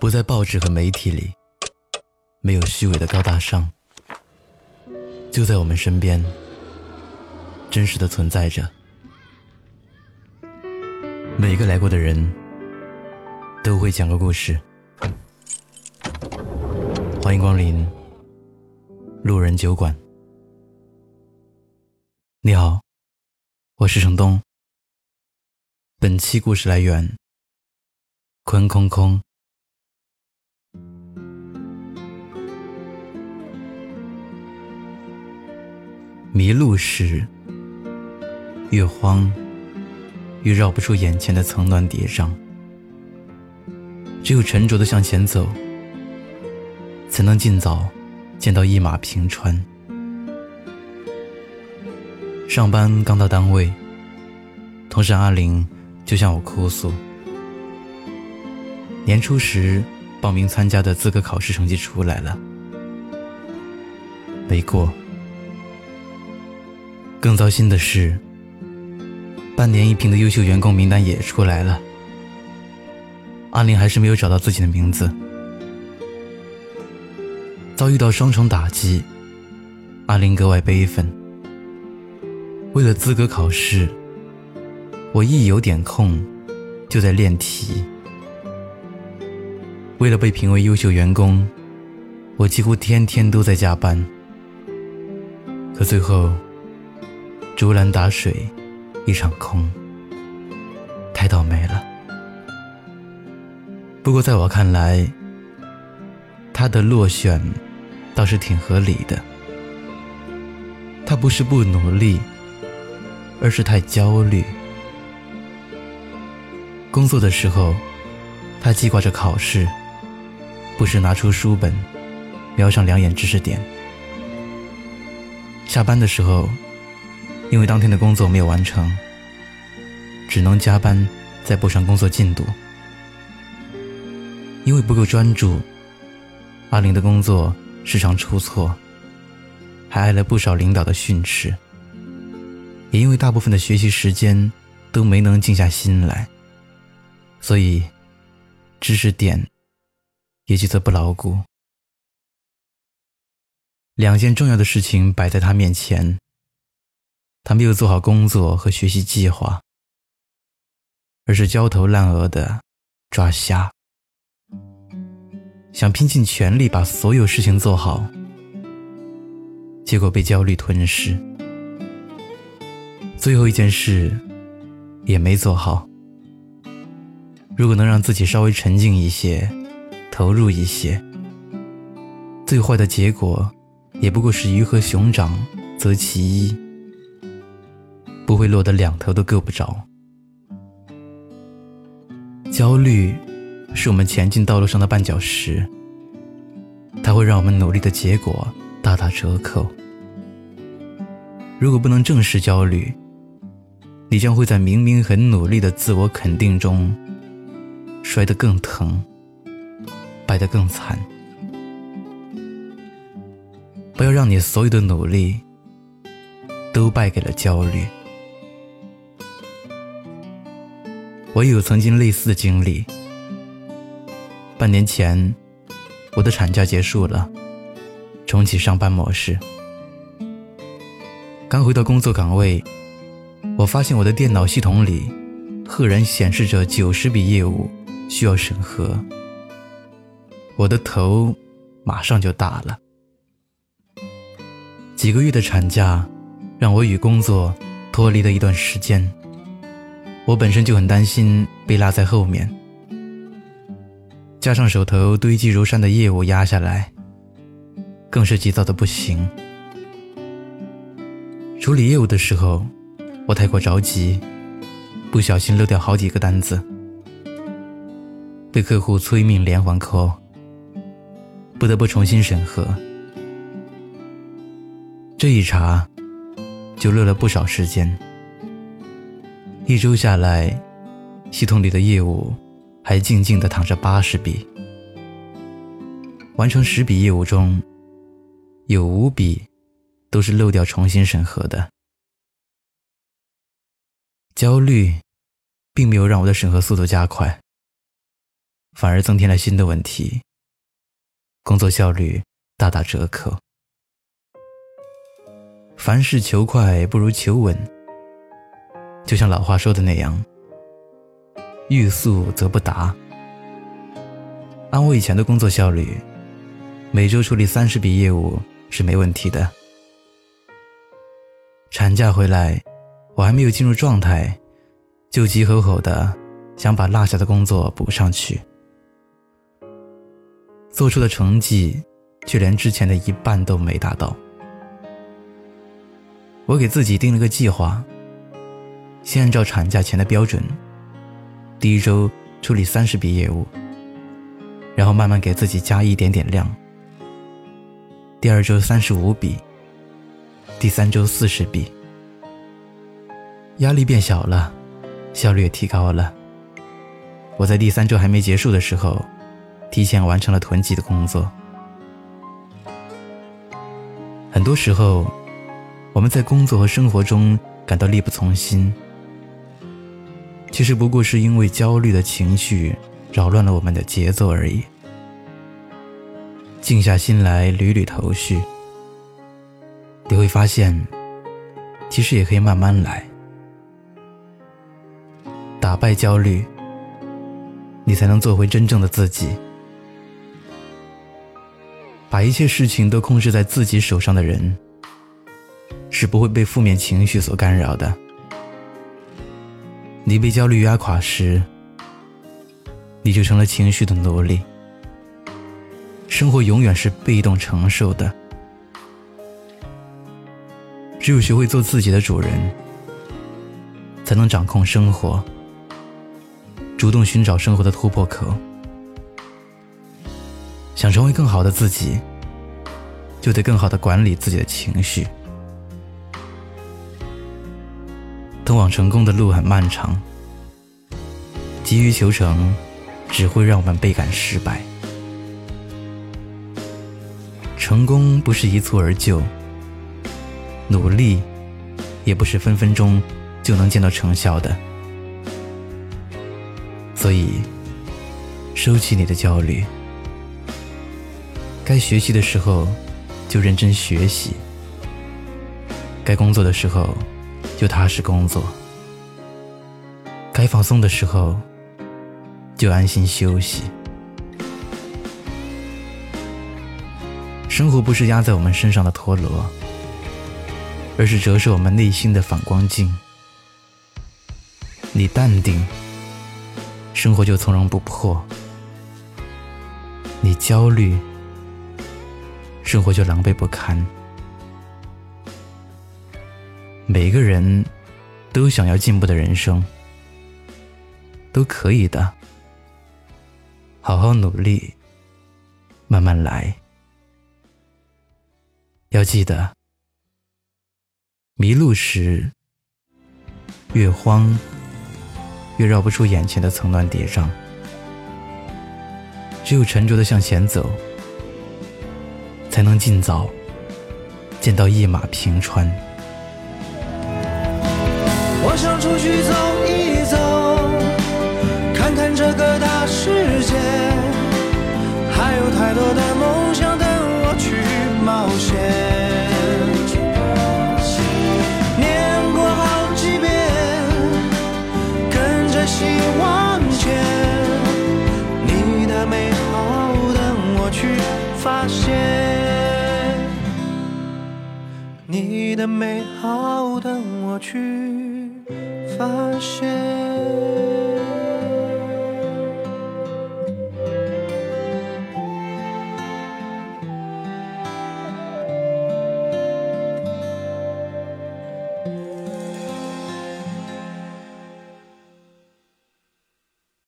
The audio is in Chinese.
不在报纸和媒体里，没有虚伪的高大上，就在我们身边，真实的存在着。每一个来过的人都会讲个故事。欢迎光临路人酒馆。你好，我是程东。本期故事来源：坤空空。迷路时，越慌，越绕不出眼前的层峦叠嶂。只有沉着的向前走，才能尽早见到一马平川。上班刚到单位，同事阿玲就向我哭诉：年初时报名参加的资格考试成绩出来了，没过。更糟心的是，半年一评的优秀员工名单也出来了，阿玲还是没有找到自己的名字。遭遇到双重打击，阿玲格外悲愤。为了资格考试，我一有点空就在练题；为了被评为优秀员工，我几乎天天都在加班。可最后。竹篮打水一场空，太倒霉了。不过在我看来，他的落选倒是挺合理的。他不是不努力，而是太焦虑。工作的时候，他记挂着考试，不时拿出书本，瞄上两眼知识点。下班的时候。因为当天的工作没有完成，只能加班再补上工作进度。因为不够专注，阿玲的工作时常出错，还挨了不少领导的训斥。也因为大部分的学习时间都没能静下心来，所以知识点也觉得不牢固。两件重要的事情摆在他面前。他没有做好工作和学习计划，而是焦头烂额的抓瞎，想拼尽全力把所有事情做好，结果被焦虑吞噬，最后一件事也没做好。如果能让自己稍微沉静一些，投入一些，最坏的结果也不过是鱼和熊掌择其一。不会落得两头都够不着。焦虑是我们前进道路上的绊脚石，它会让我们努力的结果大打折扣。如果不能正视焦虑，你将会在明明很努力的自我肯定中摔得更疼，败得更惨。不要让你所有的努力都败给了焦虑。我也有曾经类似的经历。半年前，我的产假结束了，重启上班模式。刚回到工作岗位，我发现我的电脑系统里赫然显示着九十笔业务需要审核，我的头马上就大了。几个月的产假，让我与工作脱离了一段时间。我本身就很担心被落在后面，加上手头堆积如山的业务压下来，更是急躁的不行。处理业务的时候，我太过着急，不小心漏掉好几个单子，被客户催命连环扣，不得不重新审核。这一查，就漏了不少时间。一周下来，系统里的业务还静静地躺着八十笔，完成十笔业务中，有五笔都是漏掉重新审核的。焦虑并没有让我的审核速度加快，反而增添了新的问题，工作效率大打折扣。凡事求快不如求稳，就像老话说的那样，“欲速则不达。”按我以前的工作效率，每周处理三十笔业务是没问题的。产假回来，我还没有进入状态，就急吼吼的想把落下的工作补上去，做出的成绩却连之前的一半都没达到。我给自己定了个计划，先按照产假前的标准，第一周处理三十笔业务，然后慢慢给自己加一点点量。第二周三十五笔，第三周四十笔，压力变小了，效率也提高了。我在第三周还没结束的时候，提前完成了囤积的工作。很多时候。我们在工作和生活中感到力不从心，其实不过是因为焦虑的情绪扰乱了我们的节奏而已。静下心来捋捋头绪，你会发现，其实也可以慢慢来，打败焦虑，你才能做回真正的自己。把一切事情都控制在自己手上的人。是不会被负面情绪所干扰的。你被焦虑压垮时，你就成了情绪的奴隶。生活永远是被动承受的。只有学会做自己的主人，才能掌控生活，主动寻找生活的突破口。想成为更好的自己，就得更好的管理自己的情绪。通往成功的路很漫长，急于求成只会让我们倍感失败。成功不是一蹴而就，努力也不是分分钟就能见到成效的。所以，收起你的焦虑，该学习的时候就认真学习，该工作的时候。就踏实工作，该放松的时候就安心休息。生活不是压在我们身上的陀螺，而是折射我们内心的反光镜。你淡定，生活就从容不迫；你焦虑，生活就狼狈不堪。每个人都想要进步的人生，都可以的。好好努力，慢慢来。要记得，迷路时越慌，越绕不出眼前的层峦叠嶂。只有沉着的向前走，才能尽早见到一马平川。我想出去走的美好等我去。发现。